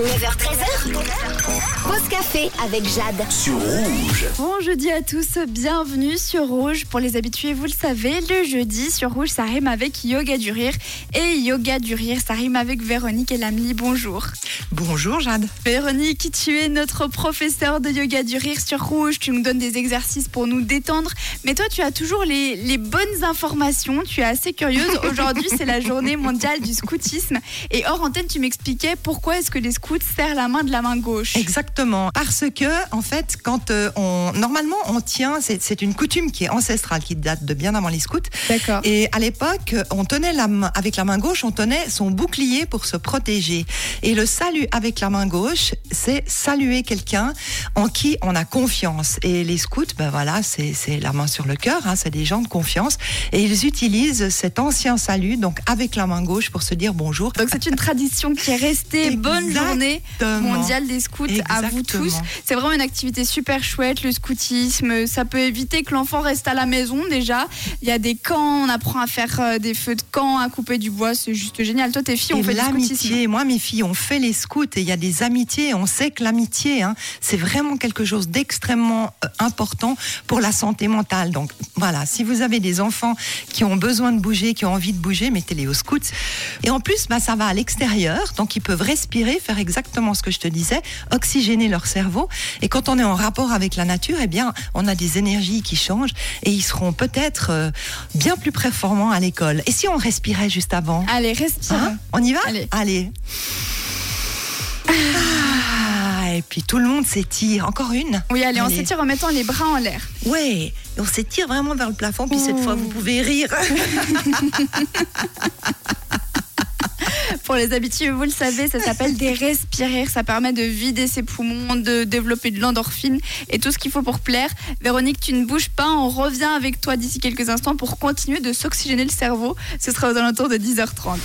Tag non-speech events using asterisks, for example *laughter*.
9h13h. Pause café avec Jade. sur rouge. Bon jeudi à tous, bienvenue sur Rouge. Pour les habitués, vous le savez, le jeudi sur Rouge, ça rime avec Yoga du Rire. Et Yoga du Rire, ça rime avec Véronique et Lamely. Bonjour. Bonjour Jade. Véronique, tu es notre professeur de Yoga du Rire sur Rouge. Tu nous donnes des exercices pour nous détendre. Mais toi, tu as toujours les, les bonnes informations. Tu es assez curieuse. Aujourd'hui, c'est la journée mondiale du scoutisme. Et hors antenne, tu m'expliquais pourquoi est-ce que les scouts serrent la main de la main gauche. Exactement. Parce que, en fait, quand euh, on. Normalement, on tient. C'est c'est une coutume qui est ancestrale, qui date de bien avant les scouts. D'accord. Et à l'époque, on tenait la main, avec la main gauche, on tenait son bouclier pour se protéger. Et le salut avec la main gauche, c'est saluer quelqu'un en qui on a confiance. Et les scouts, ben voilà, c'est c'est la main sur le cœur, hein, c'est des gens de confiance. Et ils utilisent cet ancien salut, donc avec la main gauche, pour se dire bonjour. Donc c'est une tradition qui est restée. Bonne journée Exactement. mondiale des scouts à vous tous. C'est vraiment une activité super chouette, le scoutisme. Ça peut éviter que l'enfant reste à la maison déjà. Il y a des camps, on apprend à faire euh, des feux de camp, à couper du bois, c'est juste génial. Toi, tes filles ont Et fait du scoutisme. l'amitié, moi mes filles ont fait les scouts et il y a des amitiés. On sait que l'amitié, hein, c'est vraiment quelque chose d'extrêmement euh, important pour la santé mentale. Donc voilà, si vous avez des enfants qui ont besoin de bouger, qui ont envie de bouger, mettez-les aux scouts. Et en plus, bah, ça va à l'extérieur, donc ils peuvent respirer, faire exactement ce que je te disais, oxygéner leur cerveau. Et quand on est en rapport avec la nature, eh bien, on a des énergies qui changent et ils seront peut-être euh, bien plus performants à l'école. Et si on respirait juste avant? Allez, respire. Hein? On y va? Allez. Ah, et puis tout le monde s'étire. Encore une? Oui, allez, on Allez. s'étire en mettant les bras en l'air. Et on s'étire vraiment vers le plafond. Puis cette fois, vous pouvez rire. *laughs* Pour les habitués, vous le savez, ça s'appelle des respirer. Ça permet de vider ses poumons, de développer de l'endorphine et tout ce qu'il faut pour plaire. Véronique, tu ne bouges pas. On revient avec toi d'ici quelques instants pour continuer de s'oxygéner le cerveau. Ce sera aux alentours de 10h30.